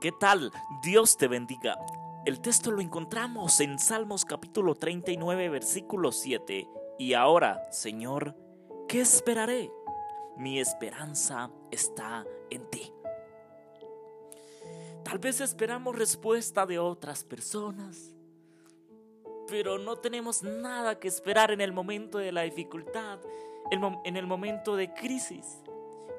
¿Qué tal? Dios te bendiga. El texto lo encontramos en Salmos capítulo 39, versículo 7. Y ahora, Señor, ¿qué esperaré? Mi esperanza está en ti. Tal vez esperamos respuesta de otras personas, pero no tenemos nada que esperar en el momento de la dificultad, en el momento de crisis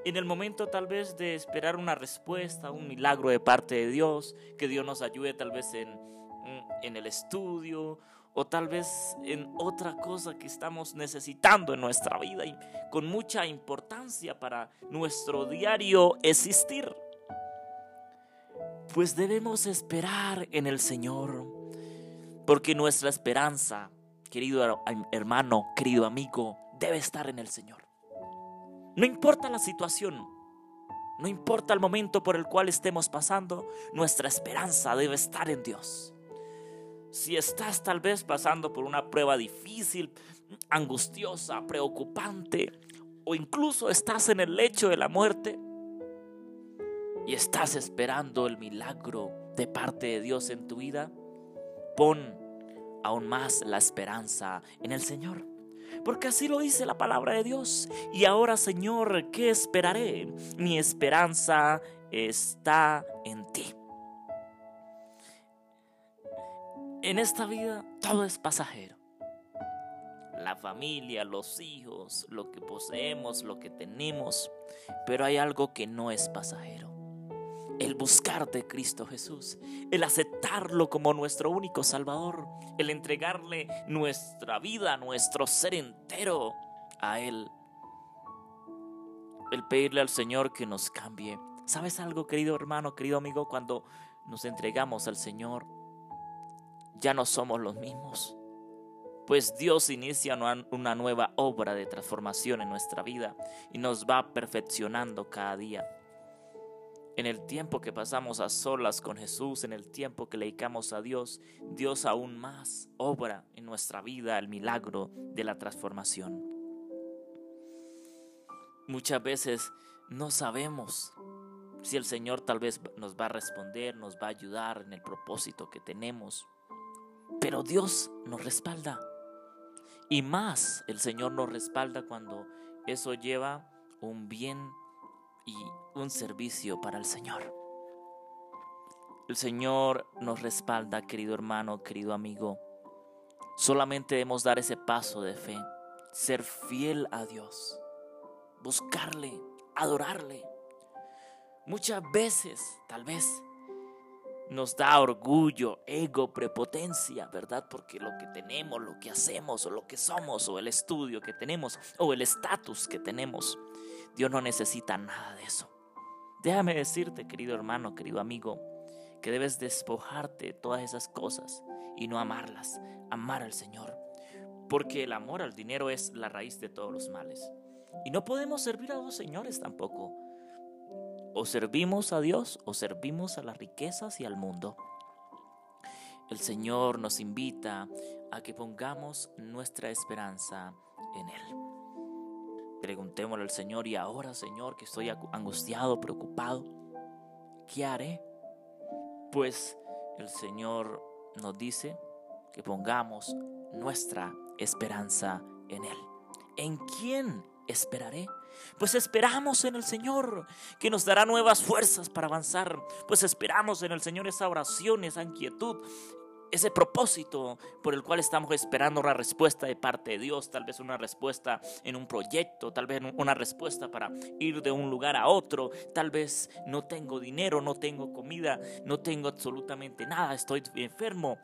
en el momento tal vez de esperar una respuesta, un milagro de parte de Dios, que Dios nos ayude tal vez en, mm, en el estudio o tal vez en otra cosa que estamos necesitando en nuestra vida y con mucha importancia para nuestro diario existir. Pues debemos esperar en el Señor, porque nuestra esperanza, querido hermano, querido amigo, debe estar en el Señor. No importa la situación, no importa el momento por el cual estemos pasando, nuestra esperanza debe estar en Dios. Si estás tal vez pasando por una prueba difícil, angustiosa, preocupante, o incluso estás en el lecho de la muerte y estás esperando el milagro de parte de Dios en tu vida, pon aún más la esperanza en el Señor porque así lo dice la palabra de Dios. Y ahora, Señor, ¿qué esperaré? Mi esperanza está en ti. En esta vida todo es pasajero. La familia, los hijos, lo que poseemos, lo que tenemos. Pero hay algo que no es pasajero el buscar de Cristo Jesús, el aceptarlo como nuestro único Salvador, el entregarle nuestra vida, nuestro ser entero a Él, el pedirle al Señor que nos cambie. ¿Sabes algo, querido hermano, querido amigo? Cuando nos entregamos al Señor, ya no somos los mismos. Pues Dios inicia una nueva obra de transformación en nuestra vida y nos va perfeccionando cada día en el tiempo que pasamos a solas con Jesús, en el tiempo que le dedicamos a Dios, Dios aún más obra en nuestra vida el milagro de la transformación. Muchas veces no sabemos si el Señor tal vez nos va a responder, nos va a ayudar en el propósito que tenemos, pero Dios nos respalda. Y más el Señor nos respalda cuando eso lleva un bien y un servicio para el Señor. El Señor nos respalda, querido hermano, querido amigo. Solamente debemos dar ese paso de fe, ser fiel a Dios, buscarle, adorarle. Muchas veces, tal vez, nos da orgullo, ego, prepotencia, ¿verdad? Porque lo que tenemos, lo que hacemos, o lo que somos, o el estudio que tenemos, o el estatus que tenemos, Dios no necesita nada de eso. Déjame decirte, querido hermano, querido amigo, que debes despojarte de todas esas cosas y no amarlas, amar al Señor. Porque el amor al dinero es la raíz de todos los males. Y no podemos servir a dos señores tampoco. O servimos a Dios o servimos a las riquezas y al mundo. El Señor nos invita a que pongamos nuestra esperanza en Él. Preguntémosle al Señor, y ahora Señor, que estoy angustiado, preocupado, ¿qué haré? Pues el Señor nos dice que pongamos nuestra esperanza en Él. ¿En quién esperaré? Pues esperamos en el Señor, que nos dará nuevas fuerzas para avanzar. Pues esperamos en el Señor esa oración, esa inquietud, ese propósito por el cual estamos esperando una respuesta de parte de Dios, tal vez una respuesta en un proyecto, tal vez una respuesta para ir de un lugar a otro, tal vez no tengo dinero, no tengo comida, no tengo absolutamente nada, estoy enfermo,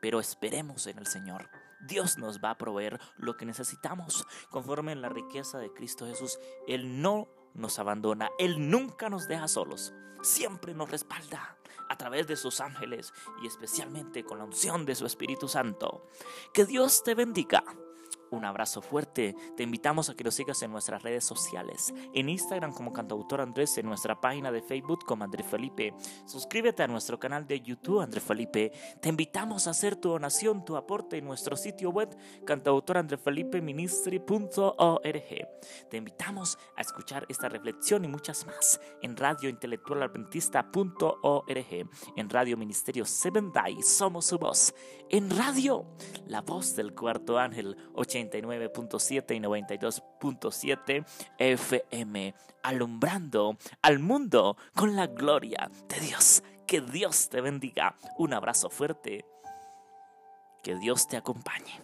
pero esperemos en el Señor. Dios nos va a proveer lo que necesitamos conforme en la riqueza de Cristo Jesús. Él no nos abandona, Él nunca nos deja solos, siempre nos respalda a través de sus ángeles y especialmente con la unción de su Espíritu Santo. Que Dios te bendiga. Un abrazo fuerte. Te invitamos a que nos sigas en nuestras redes sociales. En Instagram como Cantautor Andrés, en nuestra página de Facebook como André Felipe. Suscríbete a nuestro canal de YouTube André Felipe. Te invitamos a hacer tu donación, tu aporte en nuestro sitio web cantautorandrefelipeministry.org. Te invitamos a escuchar esta reflexión y muchas más en radiointelectualadventista.org, en Radio Ministerio Seven Day, somos su voz, en radio, la voz del cuarto ángel 89.7 y 92.7 FM, alumbrando al mundo con la gloria de Dios. Que Dios te bendiga. Un abrazo fuerte. Que Dios te acompañe.